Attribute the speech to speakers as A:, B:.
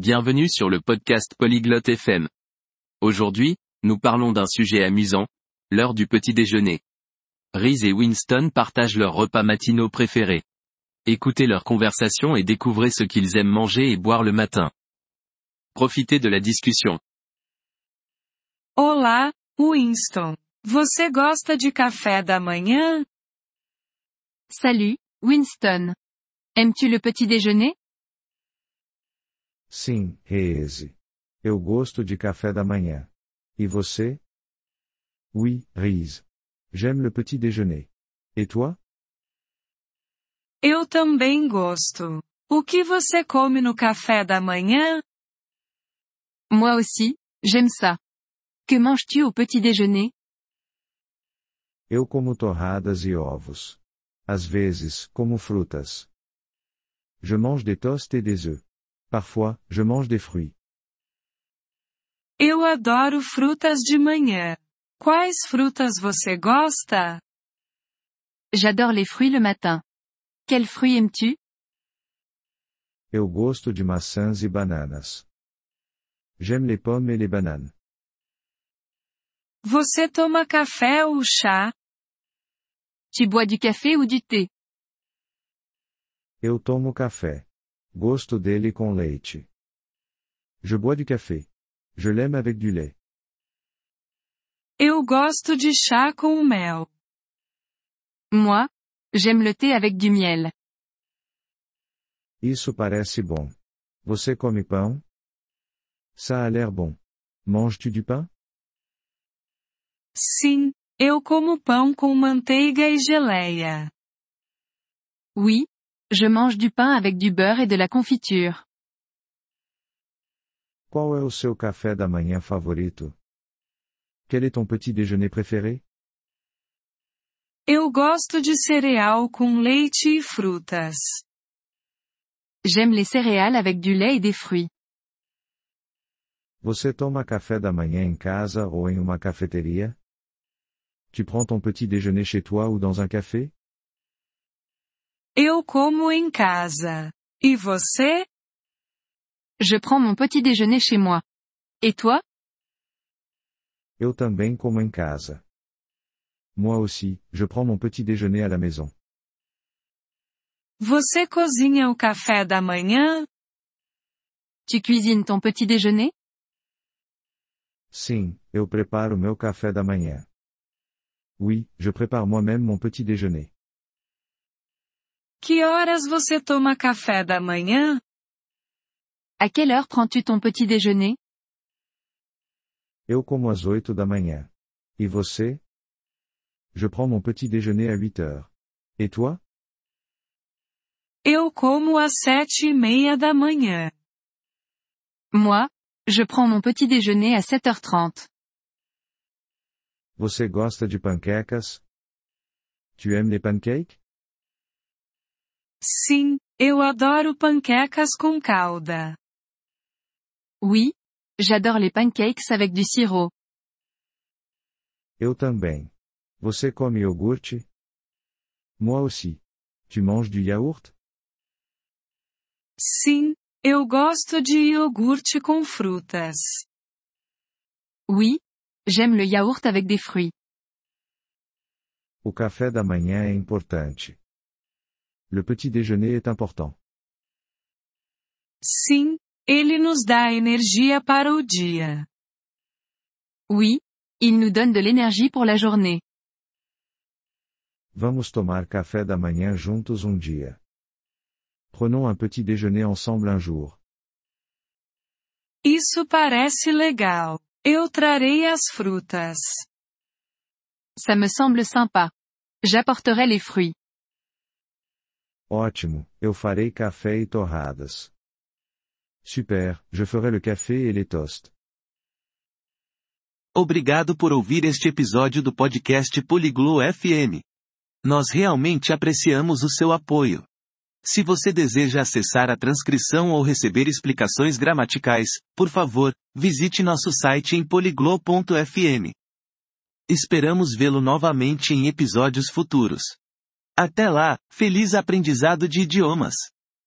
A: Bienvenue sur le podcast Polyglotte FM. Aujourd'hui, nous parlons d'un sujet amusant, l'heure du petit déjeuner. Reese et Winston partagent leurs repas matinaux préférés. Écoutez leur conversation et découvrez ce qu'ils aiment manger et boire le matin. Profitez de la discussion.
B: Olá, Winston. Você gosta de café da manhã?
C: Salut, Winston. Aimes-tu le petit déjeuner?
D: Sim, Reese. Eu gosto de café da manhã. E você? Oui, Reese. J'aime le petit déjeuner. Et toi?
B: Eu também gosto. O que você come no café da manhã?
C: Moi aussi, j'aime ça. Que manges-tu au petit déjeuner
D: Eu como torradas e ovos. Às vezes, como frutas. Je mange des toasts et des œufs. Parfois, je mange des fruits.
B: Eu adoro frutas de manhã. Quais frutas você gosta?
C: J'adore les fruits le matin. Quels fruits aimes-tu
D: Eu gosto de maçãs e bananas. J'aime les pommes et les bananes.
B: Você toma café ou chá?
C: Tu bois du café ou du thé
D: Eu tomo café. Gosto dele com leite. Je bois du café. Je l'aime avec du lait.
B: Eu gosto de chá com mel.
C: Moi, j'aime le thé avec du miel.
D: Isso parece bom. Você come pão? Ça a l'air bon. Manges-tu du pain?
B: Sim, eu como pão com manteiga e geleia.
C: Oui, je mange du pain avec du beurre et de la confiture.
D: Qual é o seu café da manhã favorito? Quel est ton petit déjeuner préféré?
B: Eu gosto de cereal com leite e frutas.
C: J'aime les céréales avec du lait et des fruits.
D: Você toma café da manhã em casa ou em uma cafeteria? Tu prends ton petit déjeuner chez toi ou dans un café?
B: Eu como em casa. E você?
C: Je prends mon petit déjeuner chez moi. Et toi?
D: Eu também como em casa. Moi aussi, je prends mon petit déjeuner à la maison.
B: Você cozinha o café da manhã?
C: Tu cuisines ton petit déjeuner?
D: Sim, eu preparo meu café da manhã. Oui, je prépare moi-même mon petit déjeuner.
B: Que horas você toma café da manhã?
C: À quelle heure prends-tu ton petit déjeuner
D: Eu como às 8 da manhã. E você? Je prends mon petit déjeuner à 8 heures. Et toi?
B: Eu como às sete e meia da manhã.
C: Moi, je prends mon petit déjeuner à 7h30.
D: Você gosta de panquecas? Tu aimes les pancakes?
B: Sim, eu adoro panquecas com calda.
C: Oui, j'adore les pancakes avec du sirop.
D: Eu também. Você come iogurte? Moi aussi. Tu manges du yaourt?
B: Sim, eu gosto de iogurte com frutas.
C: Oui, j'aime le yaourt avec des fruits.
D: O café da manhã é importante. Le petit déjeuner est important.
B: Sim, ele nos dá energia para o dia.
C: Oui, il nous donne de l'énergie pour la journée.
D: Vamos tomar café da manhã juntos um dia. Prenons un petit déjeuner ensemble un jour.
B: Isso parece legal. Eu trarei as frutas.
C: Ça me semble sympa. J'apporterai les fruits.
D: Ótimo, eu farei café e torradas. Super, je ferai le café et les toasts.
A: Obrigado por ouvir este episódio do podcast Poliglo FM. Nós realmente apreciamos o seu apoio. Se você deseja acessar a transcrição ou receber explicações gramaticais, por favor, visite nosso site em poliglo.fm. Esperamos vê-lo novamente em episódios futuros. Até lá, feliz aprendizado de idiomas!